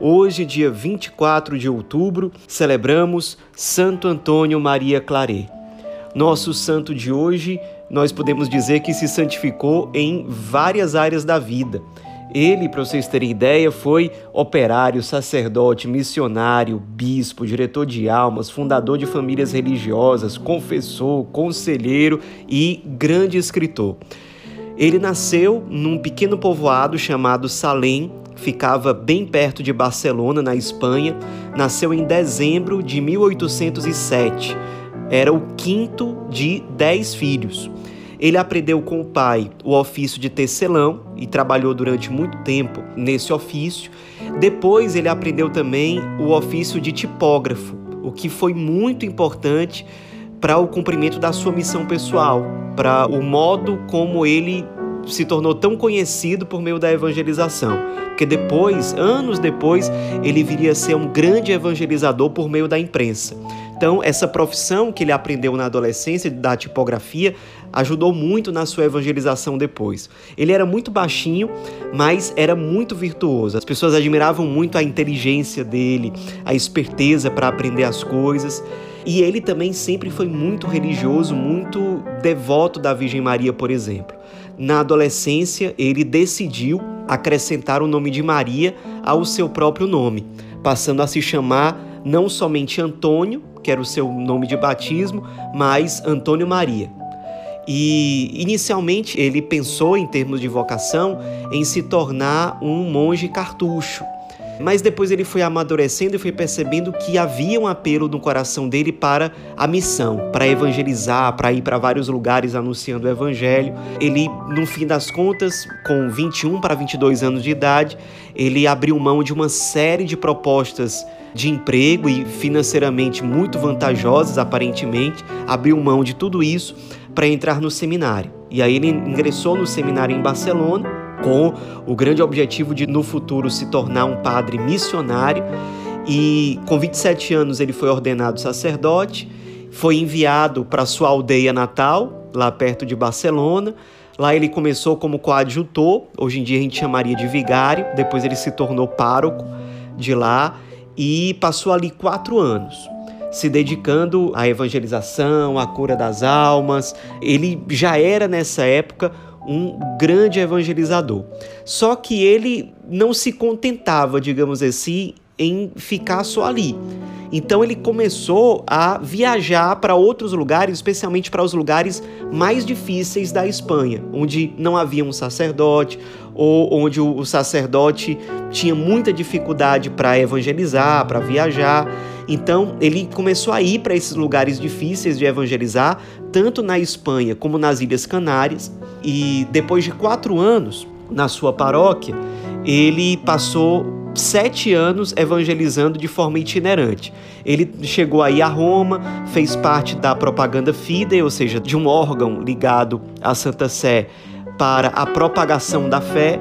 Hoje, dia 24 de outubro, celebramos Santo Antônio Maria Claret. Nosso santo de hoje, nós podemos dizer que se santificou em várias áreas da vida. Ele, para vocês terem ideia, foi operário, sacerdote, missionário, bispo, diretor de almas, fundador de famílias religiosas, confessor, conselheiro e grande escritor. Ele nasceu num pequeno povoado chamado Salem, ficava bem perto de Barcelona, na Espanha. Nasceu em dezembro de 1807. Era o quinto de dez filhos. Ele aprendeu com o pai o ofício de tecelão e trabalhou durante muito tempo nesse ofício. Depois, ele aprendeu também o ofício de tipógrafo, o que foi muito importante para o cumprimento da sua missão pessoal, para o modo como ele se tornou tão conhecido por meio da evangelização. Porque depois, anos depois, ele viria a ser um grande evangelizador por meio da imprensa. Então, essa profissão que ele aprendeu na adolescência da tipografia ajudou muito na sua evangelização depois. Ele era muito baixinho, mas era muito virtuoso. As pessoas admiravam muito a inteligência dele, a esperteza para aprender as coisas. E ele também sempre foi muito religioso, muito devoto da Virgem Maria, por exemplo. Na adolescência, ele decidiu acrescentar o nome de Maria ao seu próprio nome, passando a se chamar não somente Antônio, que era o seu nome de batismo, mas Antônio Maria. E inicialmente ele pensou, em termos de vocação, em se tornar um monge cartucho, mas depois ele foi amadurecendo e foi percebendo que havia um apelo no coração dele para a missão, para evangelizar, para ir para vários lugares anunciando o evangelho. Ele, no fim das contas, com 21 para 22 anos de idade, ele abriu mão de uma série de propostas de emprego e financeiramente muito vantajosas, aparentemente, abriu mão de tudo isso para entrar no seminário. E aí ele ingressou no seminário em Barcelona com o grande objetivo de no futuro se tornar um padre missionário. E com 27 anos ele foi ordenado sacerdote, foi enviado para sua aldeia natal, lá perto de Barcelona. Lá ele começou como coadjutor, hoje em dia a gente chamaria de vigário, depois ele se tornou pároco de lá e passou ali quatro anos se dedicando à evangelização, à cura das almas. Ele já era nessa época um grande evangelizador. Só que ele não se contentava, digamos assim, em ficar só ali. Então ele começou a viajar para outros lugares, especialmente para os lugares mais difíceis da Espanha, onde não havia um sacerdote ou onde o sacerdote tinha muita dificuldade para evangelizar, para viajar. Então ele começou a ir para esses lugares difíceis de evangelizar, tanto na Espanha como nas Ilhas Canárias. E depois de quatro anos na sua paróquia, ele passou sete anos evangelizando de forma itinerante. Ele chegou aí a Roma, fez parte da propaganda fidei, ou seja, de um órgão ligado à Santa Sé para a propagação da fé,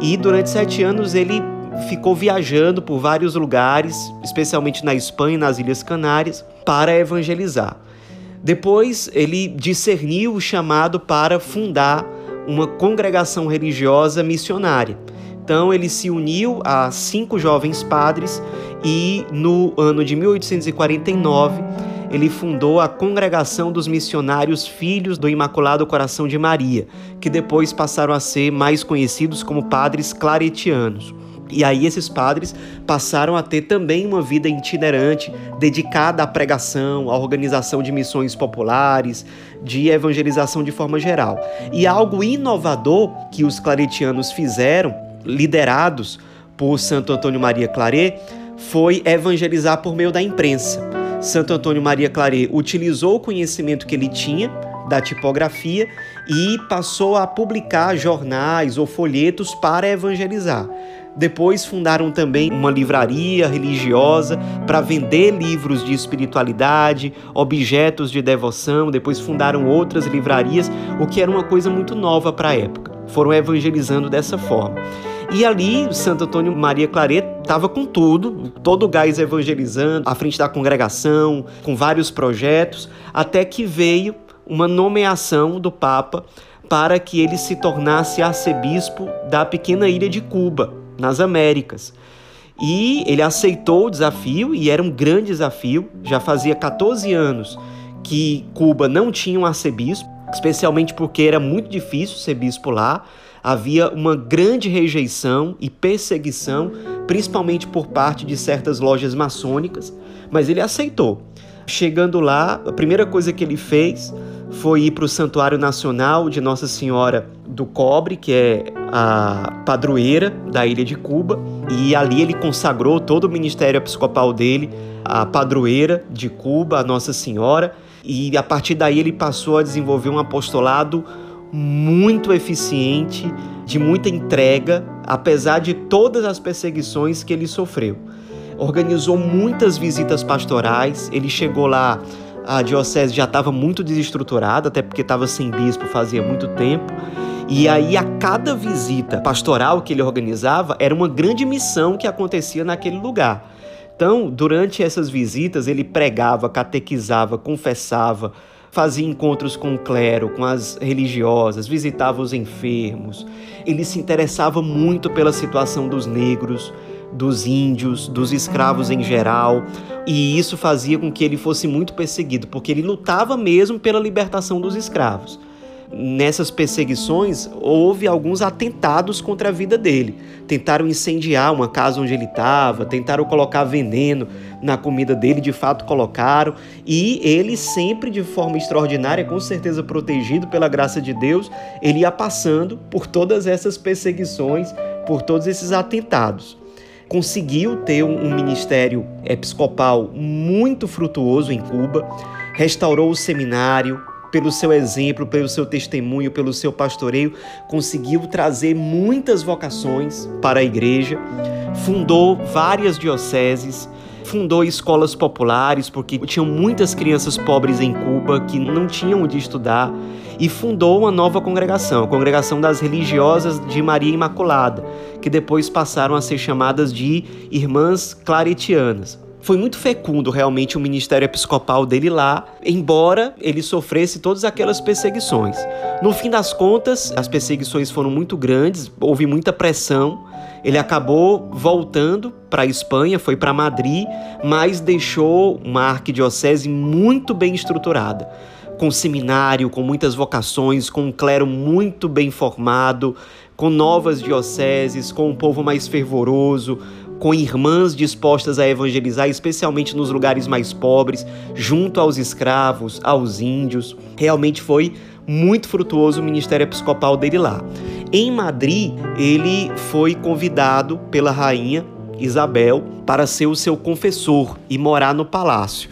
e durante sete anos ele ficou viajando por vários lugares, especialmente na Espanha e nas Ilhas Canárias, para evangelizar. Depois ele discerniu o chamado para fundar uma congregação religiosa missionária. Então ele se uniu a cinco jovens padres e no ano de 1849 ele fundou a Congregação dos Missionários Filhos do Imaculado Coração de Maria, que depois passaram a ser mais conhecidos como padres claretianos. E aí esses padres passaram a ter também uma vida itinerante, dedicada à pregação, à organização de missões populares, de evangelização de forma geral. E algo inovador que os claretianos fizeram liderados por Santo Antônio Maria Claret, foi evangelizar por meio da imprensa. Santo Antônio Maria Claret utilizou o conhecimento que ele tinha da tipografia e passou a publicar jornais ou folhetos para evangelizar. Depois fundaram também uma livraria religiosa para vender livros de espiritualidade, objetos de devoção. Depois fundaram outras livrarias, o que era uma coisa muito nova para a época. Foram evangelizando dessa forma. E ali, Santo Antônio Maria Claret estava com tudo, todo o gás evangelizando, à frente da congregação, com vários projetos, até que veio uma nomeação do Papa para que ele se tornasse arcebispo da pequena ilha de Cuba, nas Américas. E ele aceitou o desafio, e era um grande desafio, já fazia 14 anos que Cuba não tinha um arcebispo, especialmente porque era muito difícil ser bispo lá. Havia uma grande rejeição e perseguição, principalmente por parte de certas lojas maçônicas, mas ele aceitou. Chegando lá, a primeira coisa que ele fez foi ir para o Santuário Nacional de Nossa Senhora do Cobre, que é a padroeira da ilha de Cuba, e ali ele consagrou todo o ministério episcopal dele à padroeira de Cuba, a Nossa Senhora, e a partir daí ele passou a desenvolver um apostolado muito eficiente, de muita entrega, apesar de todas as perseguições que ele sofreu. Organizou muitas visitas pastorais, ele chegou lá a diocese já estava muito desestruturada, até porque estava sem bispo fazia muito tempo. E aí, a cada visita pastoral que ele organizava, era uma grande missão que acontecia naquele lugar. Então, durante essas visitas, ele pregava, catequizava, confessava, fazia encontros com o clero, com as religiosas, visitava os enfermos. Ele se interessava muito pela situação dos negros, dos índios, dos escravos em geral, e isso fazia com que ele fosse muito perseguido, porque ele lutava mesmo pela libertação dos escravos. Nessas perseguições, houve alguns atentados contra a vida dele. Tentaram incendiar uma casa onde ele estava, tentaram colocar veneno na comida dele, de fato colocaram, e ele sempre de forma extraordinária, com certeza protegido pela graça de Deus, ele ia passando por todas essas perseguições, por todos esses atentados conseguiu ter um ministério episcopal muito frutuoso em Cuba, restaurou o seminário, pelo seu exemplo, pelo seu testemunho, pelo seu pastoreio, conseguiu trazer muitas vocações para a igreja, fundou várias dioceses, fundou escolas populares, porque tinham muitas crianças pobres em Cuba que não tinham onde estudar, e fundou uma nova congregação, a Congregação das Religiosas de Maria Imaculada, que depois passaram a ser chamadas de Irmãs Claretianas. Foi muito fecundo realmente o ministério episcopal dele lá, embora ele sofresse todas aquelas perseguições. No fim das contas, as perseguições foram muito grandes, houve muita pressão ele acabou voltando para a Espanha, foi para Madrid, mas deixou uma arquidiocese muito bem estruturada, com seminário, com muitas vocações, com um clero muito bem formado, com novas dioceses, com um povo mais fervoroso, com irmãs dispostas a evangelizar, especialmente nos lugares mais pobres, junto aos escravos, aos índios. Realmente foi muito frutuoso o ministério episcopal dele lá. Em Madrid, ele foi convidado pela rainha Isabel para ser o seu confessor e morar no palácio.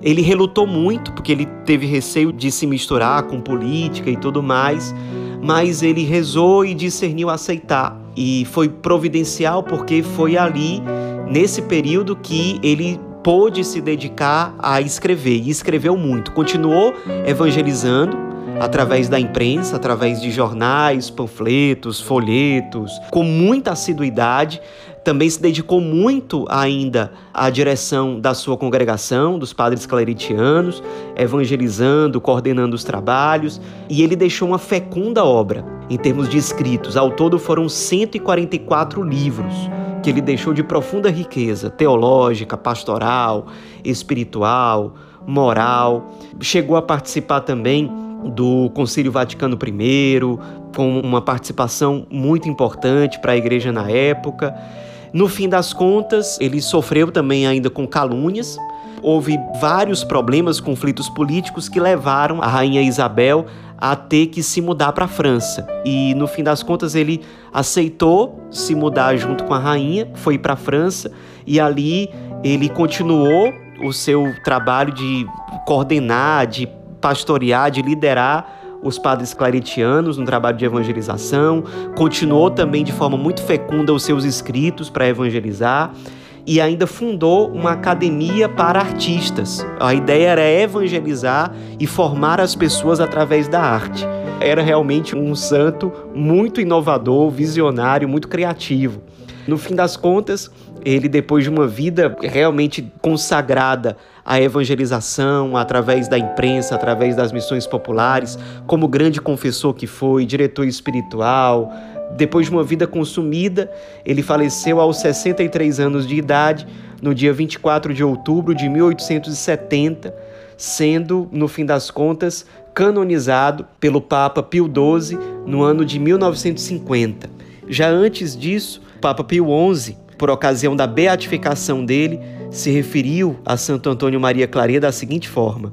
Ele relutou muito porque ele teve receio de se misturar com política e tudo mais, mas ele rezou e discerniu aceitar. E foi providencial porque foi ali, nesse período, que ele pôde se dedicar a escrever e escreveu muito. Continuou evangelizando, através da imprensa, através de jornais, panfletos, folhetos, com muita assiduidade. Também se dedicou muito ainda à direção da sua congregação, dos padres claretianos, evangelizando, coordenando os trabalhos, e ele deixou uma fecunda obra em termos de escritos. Ao todo foram 144 livros que ele deixou de profunda riqueza teológica, pastoral, espiritual, moral. Chegou a participar também do Concílio Vaticano I, com uma participação muito importante para a igreja na época. No fim das contas, ele sofreu também ainda com calúnias. Houve vários problemas, conflitos políticos que levaram a rainha Isabel a ter que se mudar para a França. E no fim das contas ele aceitou se mudar junto com a rainha, foi para a França e ali ele continuou o seu trabalho de coordenar, de pastorear, de liderar os padres claretianos no trabalho de evangelização, continuou também de forma muito fecunda os seus escritos para evangelizar e ainda fundou uma academia para artistas. A ideia era evangelizar e formar as pessoas através da arte. Era realmente um santo muito inovador, visionário, muito criativo. No fim das contas, ele, depois de uma vida realmente consagrada à evangelização, através da imprensa, através das missões populares, como grande confessor que foi, diretor espiritual, depois de uma vida consumida, ele faleceu aos 63 anos de idade, no dia 24 de outubro de 1870, sendo, no fim das contas, canonizado pelo Papa Pio XII no ano de 1950. Já antes disso, Papa Pio XI por ocasião da beatificação dele, se referiu a Santo Antônio Maria Claret da seguinte forma: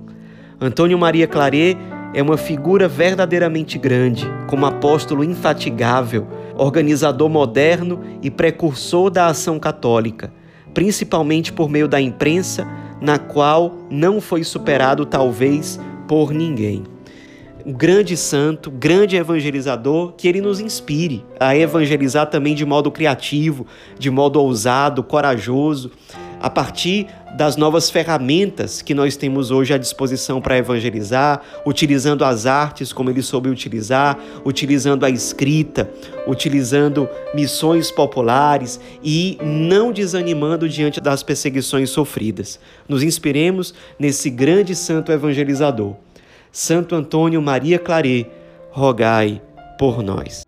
Antônio Maria Claret é uma figura verdadeiramente grande, como apóstolo infatigável, organizador moderno e precursor da ação católica, principalmente por meio da imprensa, na qual não foi superado talvez por ninguém um grande santo, grande evangelizador, que ele nos inspire a evangelizar também de modo criativo, de modo ousado, corajoso, a partir das novas ferramentas que nós temos hoje à disposição para evangelizar, utilizando as artes como ele soube utilizar, utilizando a escrita, utilizando missões populares e não desanimando diante das perseguições sofridas. Nos inspiremos nesse grande santo evangelizador. Santo Antônio Maria Claret, rogai por nós.